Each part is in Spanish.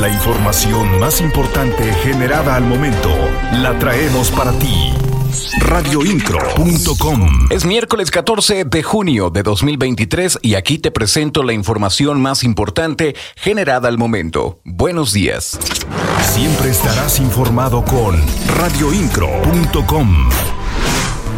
La información más importante generada al momento la traemos para ti. Radioincro.com Es miércoles 14 de junio de 2023 y aquí te presento la información más importante generada al momento. Buenos días. Siempre estarás informado con radioincro.com.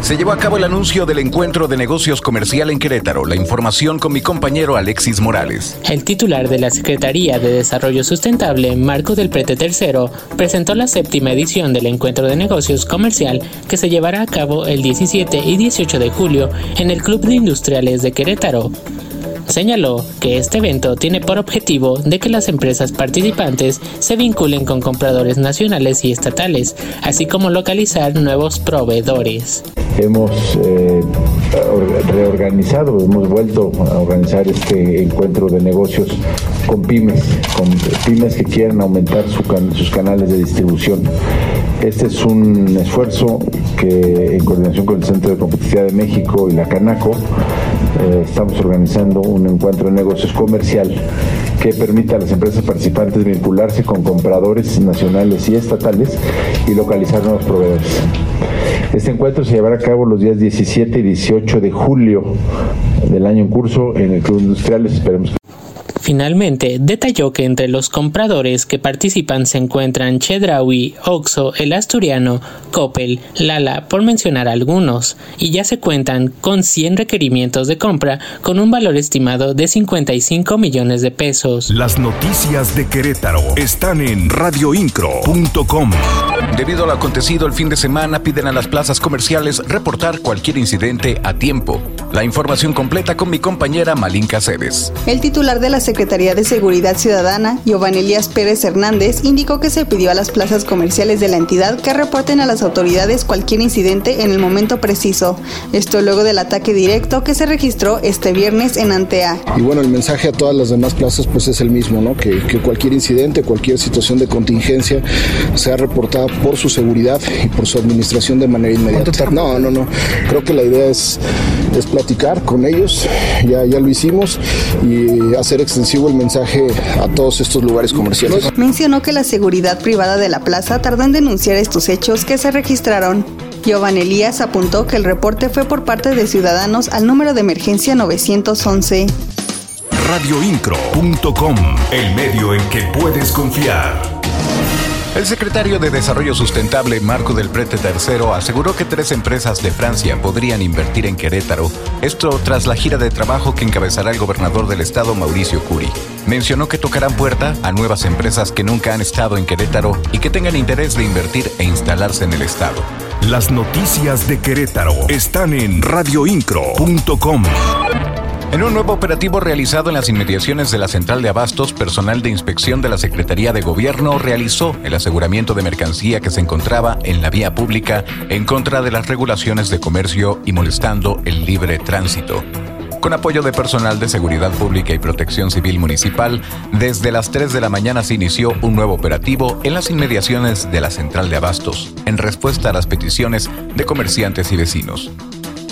Se llevó a cabo el anuncio del encuentro de negocios comercial en Querétaro. La información con mi compañero Alexis Morales. El titular de la Secretaría de Desarrollo Sustentable, Marco del Prete III, presentó la séptima edición del encuentro de negocios comercial que se llevará a cabo el 17 y 18 de julio en el Club de Industriales de Querétaro. Señaló que este evento tiene por objetivo de que las empresas participantes se vinculen con compradores nacionales y estatales, así como localizar nuevos proveedores. Hemos eh, reorganizado, hemos vuelto a organizar este encuentro de negocios con pymes, con pymes que quieren aumentar sus canales de distribución. Este es un esfuerzo que en coordinación con el Centro de Competitividad de México y la Canaco eh, estamos organizando un encuentro de negocios comercial que permita a las empresas participantes vincularse con compradores nacionales y estatales y localizar nuevos proveedores. Este encuentro se llevará a cabo los días 17 y 18 de julio del año en curso en el Club Industriales. Esperemos que Finalmente, detalló que entre los compradores que participan se encuentran Chedraui, Oxo, El Asturiano, Coppel, Lala, por mencionar algunos, y ya se cuentan con 100 requerimientos de compra con un valor estimado de 55 millones de pesos. Las noticias de Querétaro están en radioincro.com. Debido al acontecido el fin de semana, piden a las plazas comerciales reportar cualquier incidente a tiempo. La información completa con mi compañera Malinka Cedes. El titular de la Secretaría de Seguridad Ciudadana, Giovanni Elías Pérez Hernández, indicó que se pidió a las plazas comerciales de la entidad que reporten a las autoridades cualquier incidente en el momento preciso. Esto luego del ataque directo que se registró este viernes en Antea. Y bueno, el mensaje a todas las demás plazas pues es el mismo, ¿no? Que, que cualquier incidente, cualquier situación de contingencia sea reportada por su seguridad y por su administración de manera inmediata. No, no, no. Creo que la idea es, es platicar con ellos, ya, ya lo hicimos, y hacer extensivo el mensaje a todos estos lugares comerciales. Mencionó que la seguridad privada de la plaza tardó en denunciar estos hechos que se registraron. Giovanni Elías apuntó que el reporte fue por parte de ciudadanos al número de emergencia 911. Radioincro.com, el medio en que puedes confiar. El secretario de Desarrollo Sustentable, Marco del Prete III, aseguró que tres empresas de Francia podrían invertir en Querétaro, esto tras la gira de trabajo que encabezará el gobernador del estado, Mauricio Curi. Mencionó que tocarán puerta a nuevas empresas que nunca han estado en Querétaro y que tengan interés de invertir e instalarse en el estado. Las noticias de Querétaro están en radioincro.com. En un nuevo operativo realizado en las inmediaciones de la central de abastos, personal de inspección de la Secretaría de Gobierno realizó el aseguramiento de mercancía que se encontraba en la vía pública en contra de las regulaciones de comercio y molestando el libre tránsito. Con apoyo de personal de seguridad pública y protección civil municipal, desde las 3 de la mañana se inició un nuevo operativo en las inmediaciones de la central de abastos, en respuesta a las peticiones de comerciantes y vecinos.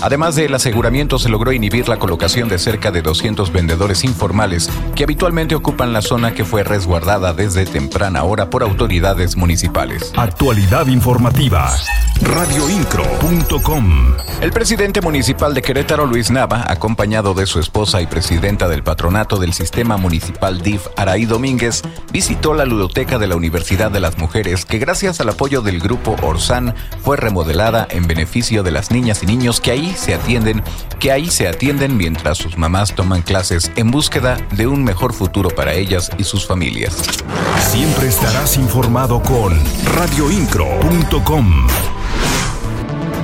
Además del aseguramiento, se logró inhibir la colocación de cerca de 200 vendedores informales que habitualmente ocupan la zona que fue resguardada desde temprana hora por autoridades municipales. Actualidad informativa. Radioincro.com. El presidente municipal de Querétaro, Luis Nava, acompañado de su esposa y presidenta del patronato del sistema municipal DIF, Araí Domínguez, visitó la ludoteca de la Universidad de las Mujeres, que gracias al apoyo del grupo Orsan fue remodelada en beneficio de las niñas y niños que ahí se atienden, que ahí se atienden mientras sus mamás toman clases en búsqueda de un mejor futuro para ellas y sus familias. Siempre estarás informado con radioincro.com.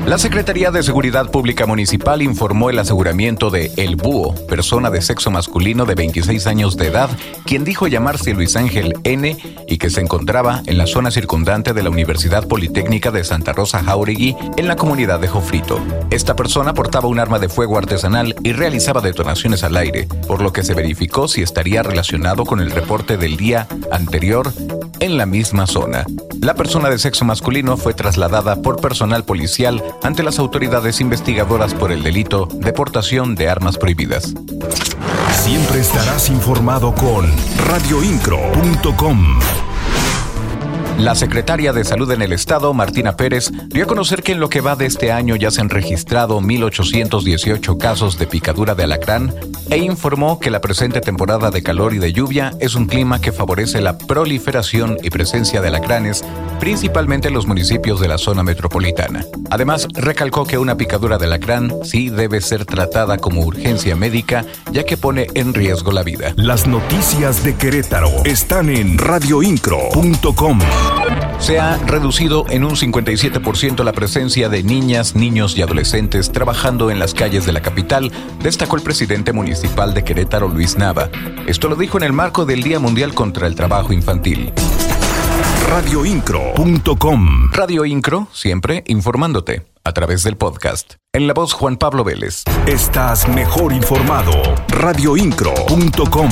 La Secretaría de Seguridad Pública Municipal informó el aseguramiento de El Búho, persona de sexo masculino de 26 años de edad, quien dijo llamarse Luis Ángel N y que se encontraba en la zona circundante de la Universidad Politécnica de Santa Rosa Jauregui, en la comunidad de Jofrito. Esta persona portaba un arma de fuego artesanal y realizaba detonaciones al aire, por lo que se verificó si estaría relacionado con el reporte del día anterior en la misma zona. La persona de sexo masculino fue trasladada por personal policial ante las autoridades investigadoras por el delito de portación de armas prohibidas. Siempre estarás informado con radioincro.com. La secretaria de Salud en el Estado, Martina Pérez, dio a conocer que en lo que va de este año ya se han registrado 1.818 casos de picadura de alacrán e informó que la presente temporada de calor y de lluvia es un clima que favorece la proliferación y presencia de alacranes, principalmente en los municipios de la zona metropolitana. Además, recalcó que una picadura de alacrán sí debe ser tratada como urgencia médica, ya que pone en riesgo la vida. Las noticias de Querétaro están en radioincro.com. Se ha reducido en un 57% la presencia de niñas, niños y adolescentes trabajando en las calles de la capital, destacó el presidente municipal de Querétaro, Luis Nava. Esto lo dijo en el marco del Día Mundial contra el Trabajo Infantil. Radioincro.com Radio Incro, siempre informándote a través del podcast. En la voz Juan Pablo Vélez. Estás mejor informado. Radioincro.com